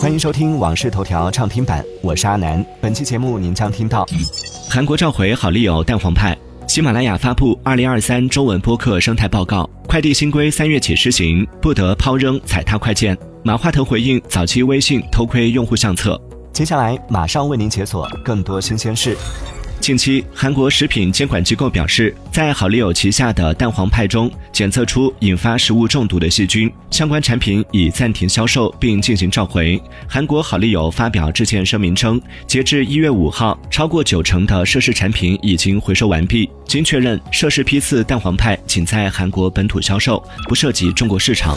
欢迎收听《往事头条》畅听版，我是阿南。本期节目您将听到：韩国召回好丽友蛋黄派，喜马拉雅发布二零二三中文播客生态报告，快递新规三月起施行，不得抛扔踩踏快件。马化腾回应早期微信偷窥用户相册。接下来马上为您解锁更多新鲜事。近期，韩国食品监管机构表示，在好丽友旗下的蛋黄派中检测出引发食物中毒的细菌，相关产品已暂停销售并进行召回。韩国好丽友发表致歉声明称，截至一月五号，超过九成的涉事产品已经回收完毕。经确认，涉事批次蛋黄派仅在韩国本土销售，不涉及中国市场。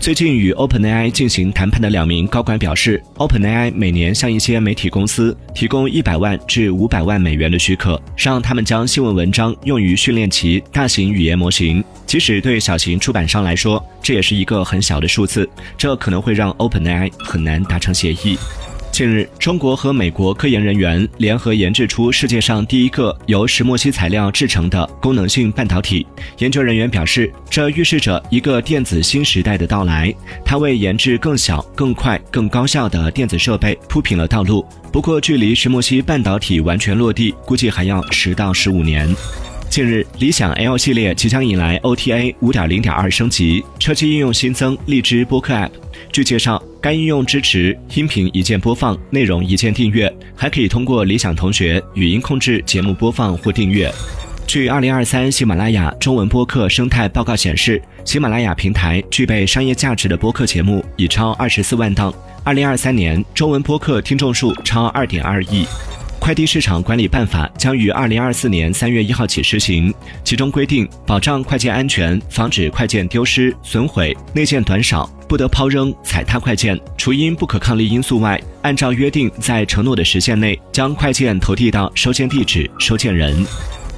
最近与 OpenAI 进行谈判的两名高管表示，OpenAI 每年向一些媒体公司提供一百万至五百万美元的许可，让他们将新闻文章用于训练其大型语言模型。即使对小型出版商来说，这也是一个很小的数字，这可能会让 OpenAI 很难达成协议。近日，中国和美国科研人员联合研制出世界上第一个由石墨烯材料制成的功能性半导体。研究人员表示，这预示着一个电子新时代的到来，它为研制更小、更快、更高效的电子设备铺平了道路。不过，距离石墨烯半导体完全落地，估计还要十到十五年。近日，理想 L 系列即将迎来 OTA 五点零点二升级，车机应用新增荔枝播客 App。据介绍，该应用支持音频一键播放、内容一键订阅，还可以通过理想同学语音控制节目播放或订阅。据二零二三喜马拉雅中文播客生态报告显示，喜马拉雅平台具备商业价值的播客节目已超二十四万档。二零二三年中文播客听众数超二点二亿。快递市场管理办法将于二零二四年三月一号起施行，其中规定，保障快件安全，防止快件丢失、损毁、内件短少，不得抛扔、踩踏快件。除因不可抗力因素外，按照约定，在承诺的时限内，将快件投递到收件地址、收件人。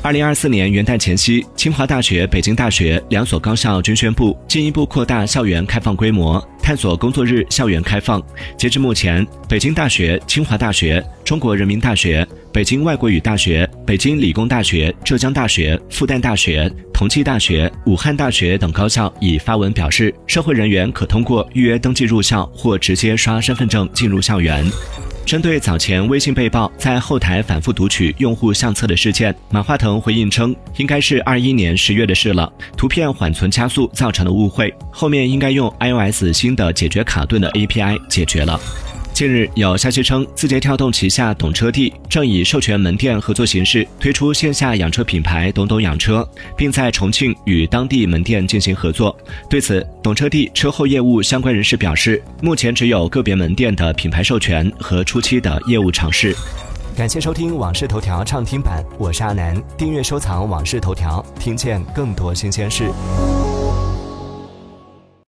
二零二四年元旦前夕，清华大学、北京大学两所高校均宣布进一步扩大校园开放规模，探索工作日校园开放。截至目前，北京大学、清华大学、中国人民大学、北京外国语大学、北京理工大学、浙江大学、复旦大学、同济大学、武汉大学等高校已发文表示，社会人员可通过预约登记入校或直接刷身份证进入校园。针对早前微信被曝在后台反复读取用户相册的事件，马化腾回应称，应该是二一年十月的事了，图片缓存加速造成的误会，后面应该用 iOS 新的解决卡顿的 API 解决了。近日有消息称，字节跳动旗下懂车帝正以授权门店合作形式推出线下养车品牌“懂懂养车”，并在重庆与当地门店进行合作。对此，懂车帝车后业务相关人士表示，目前只有个别门店的品牌授权和初期的业务尝试。感谢收听《往事头条》畅听版，我是阿南。订阅收藏《往事头条》，听见更多新鲜事。